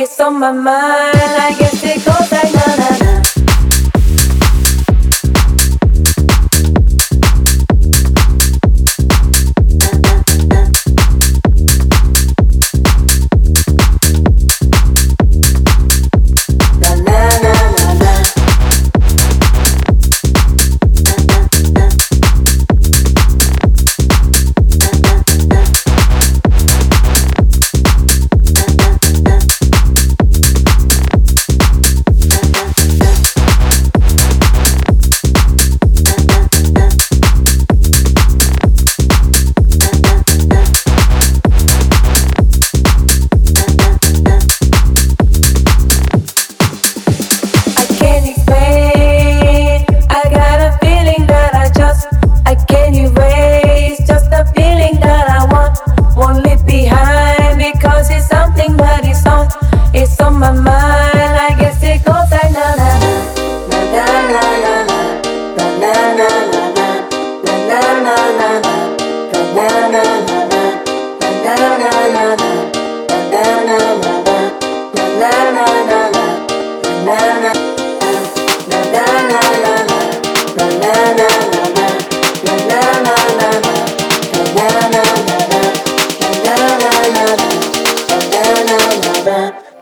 It's on my mind, I guess it goes